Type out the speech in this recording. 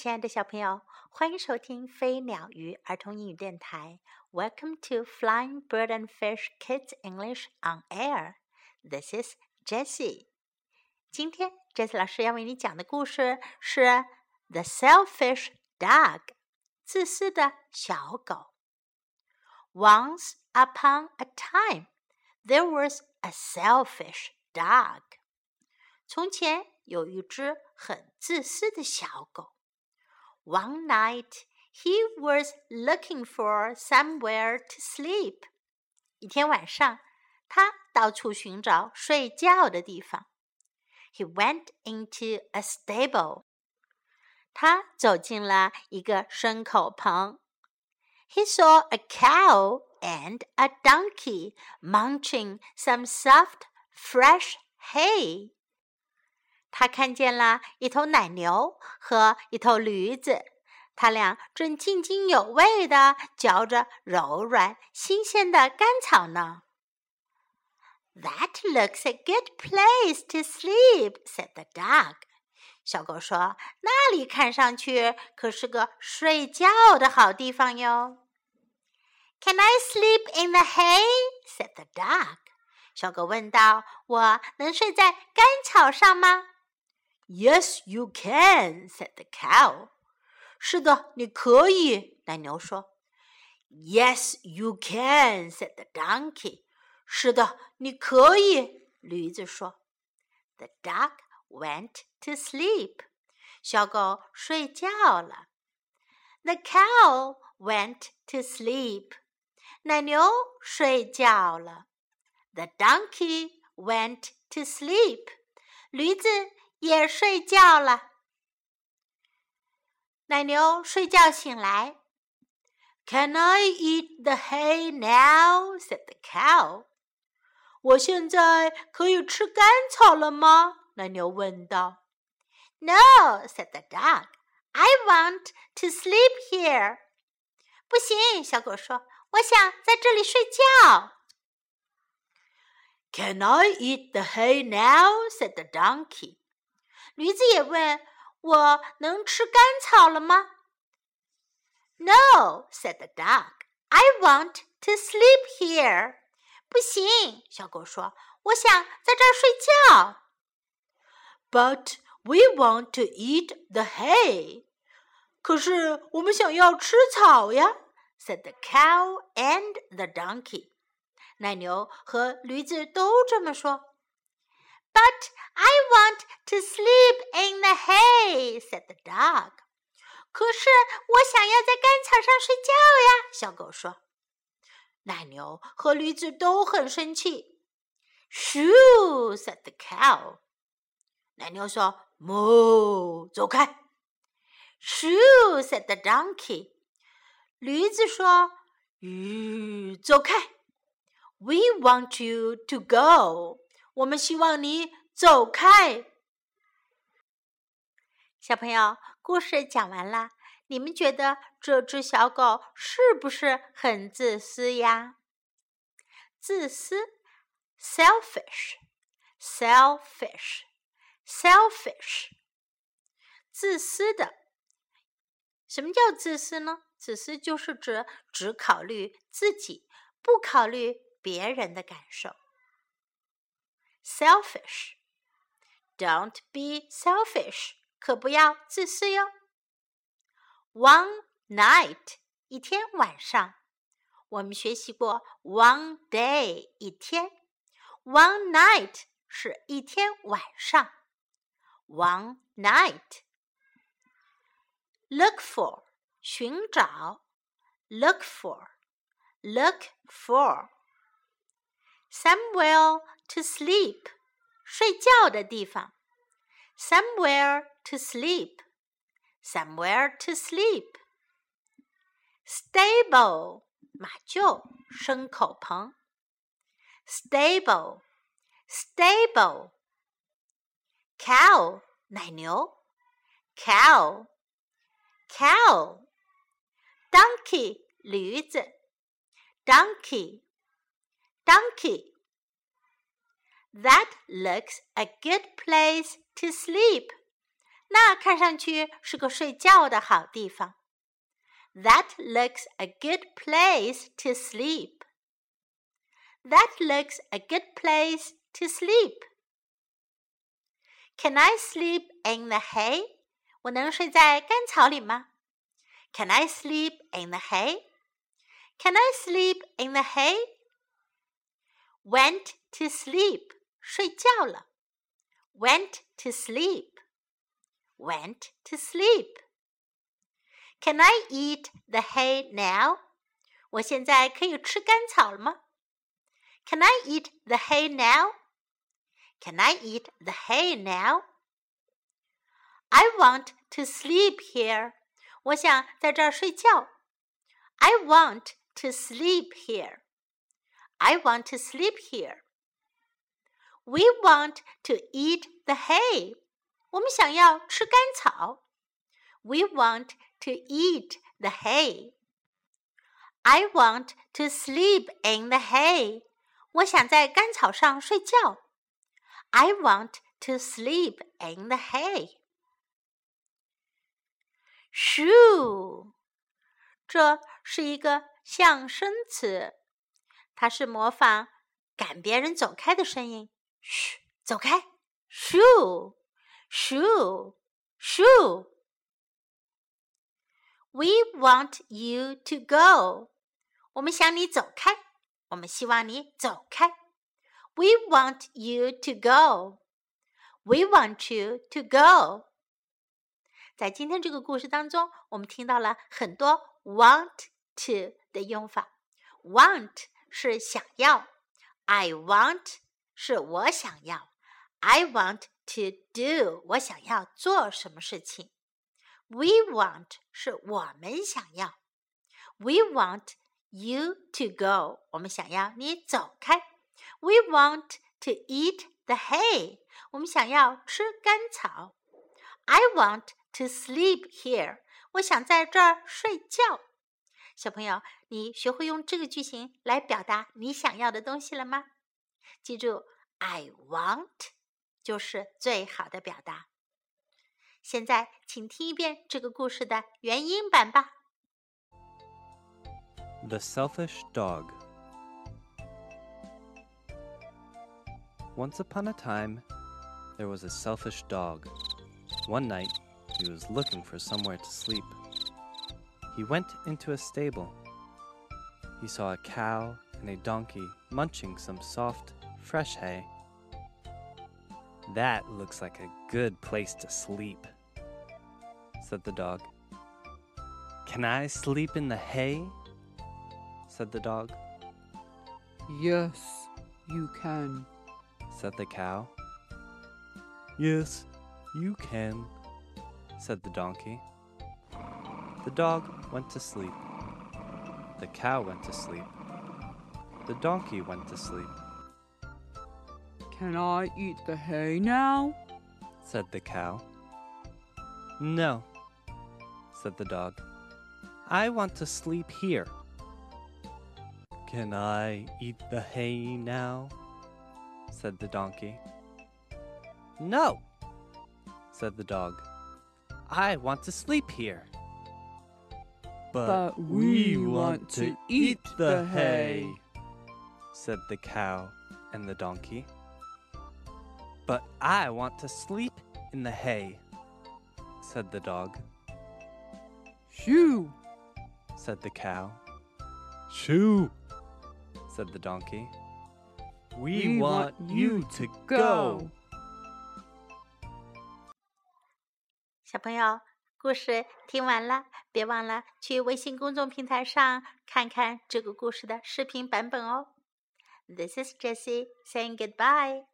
亲爱的小朋友，欢迎收听飞鸟鱼儿童英语电台。Welcome to Flying Bird and Fish Kids English on Air. This is Jessie. 今天 Jessie 老师要为你讲的故事是《The Selfish Dog》自私的小狗。Once upon a time, there was a selfish dog. 从前有一只很自私的小狗。one night, he was looking for somewhere to sleep. 一天晚上，他到处寻找睡觉的地方。He went into a stable. 他走进了一个牲口棚。He saw a cow and a donkey munching some soft, fresh hay. 他看见了一头奶牛和一头驴子，他俩正津津有味地嚼着柔软新鲜的干草呢。That looks a good place to sleep," said the dog. 小狗说：“那里看上去可是个睡觉的好地方哟。” Can I sleep in the hay? said the dog. 小狗问道：“我能睡在干草上吗？” Yes, you can," said the cow. 是的，你可以。奶牛说。Yes, you can," said the donkey. 是的，你可以。驴子说。The dog went to sleep. 小狗睡觉了。The cow went to sleep. 奶牛睡觉了。The donkey went to sleep. 驴子 也睡觉了。奶牛睡觉醒来，Can I eat the hay now? said the cow. 我现在可以吃干草了吗？奶牛问道。No, said the dog. I want to sleep here. 不行，小狗说，我想在这里睡觉。Can I eat the hay now? said the donkey. 驴子也问：“我能吃干草了吗？”“No,” said the dog. “I want to sleep here.” 不行，小狗说：“我想在这儿睡觉。” “But we want to eat the hay.” 可是我们想要吃草呀，said the cow and the donkey. 奶牛和驴子都这么说。But I want to sleep in the hay," said the dog. 可是我想要在干草上睡觉呀，小狗说。奶牛和驴子都很生气。Shoo! said the cow. 奶牛说：“moo，走开。” Shoo! said the donkey. 驴子说：“吁，走开。” We want you to go. 我们希望你走开。 "小朋友，故事讲完了，你们觉得这只小狗是不是很自私呀？自私，selfish，selfish，selfish，自私的。什么叫自私呢？自私就是指只考虑自己，不考虑别人的感受。selfish. Don't be selfish. 可不要自私哟。One night，一天晚上，我们学习过 one day，一天；one night 是一天晚上。One night。Look for，寻找；look for，look for。somewhere to sleep，睡觉的地方。 somewhere to sleep, somewhere to sleep. stable 马厩，牲口棚。stable, stable. cow 奶牛。cow, cow. donkey 驴子。donkey donkey. That looks a good place to sleep. 那看上去是个睡觉的好地方。That looks a good place to sleep. That looks a good place to sleep. Can I sleep in the hay? 我能睡在干草里吗？Can I sleep in the hay? Can I sleep in the hay? Went to sleep. 睡觉了。Went to sleep. Went to sleep. Can I eat the hay now? 我现在可以吃干草了吗？Can I eat the hay now? Can I eat the hay now? I want to sleep here. 我想在这儿睡觉。I want to sleep here. I want to sleep here. We want to eat the hay. 我们想要吃干草。We want to eat the hay. I want to sleep in the hay. 我想在干草上睡觉。I want to sleep in the hay. Shoo，这是一个象声词，它是模仿赶别人走开的声音。嘘，走开。Shoo，shoo，shoo。We want you to go。我们想你走开，我们希望你走开。We want you to go. We want you to go. 在今天这个故事当中，我们听到了很多 want to 的用法。Want 是想要，I want 是我想要，I want to do 我想要做什么事情。We want 是我们想要，We want you to go 我们想要你走开。We want to eat the hay 我们想要吃干草。I want to sleep here。我想在这儿睡觉。小朋友，你学会用这个句型来表达你想要的东西了吗？记住，I want 就是最好的表达。现在，请听一遍这个故事的原音版吧。The Selfish Dog Once upon a time, there was a selfish dog. One night, he was looking for somewhere to sleep. He went into a stable. He saw a cow and a donkey munching some soft, fresh hay. That looks like a good place to sleep, said the dog. Can I sleep in the hay? said the dog. Yes, you can, said the cow. Yes, you can, said the donkey. The dog went to sleep. The cow went to sleep. The donkey went to sleep, Can I eat the hay now? said the cow. No, said the dog. I want to sleep here. Can I eat the hay now? said the donkey. No, said the dog. I want to sleep here. But we want to eat the hay, said the cow and the donkey. But I want to sleep in the hay, said the dog. Shoo! said the cow. Shoo, said the donkey. We, want, you to go. 小朋友，故事听完了，别忘了去微信公众平台上看看这个故事的视频版本哦。This is Jessie saying goodbye.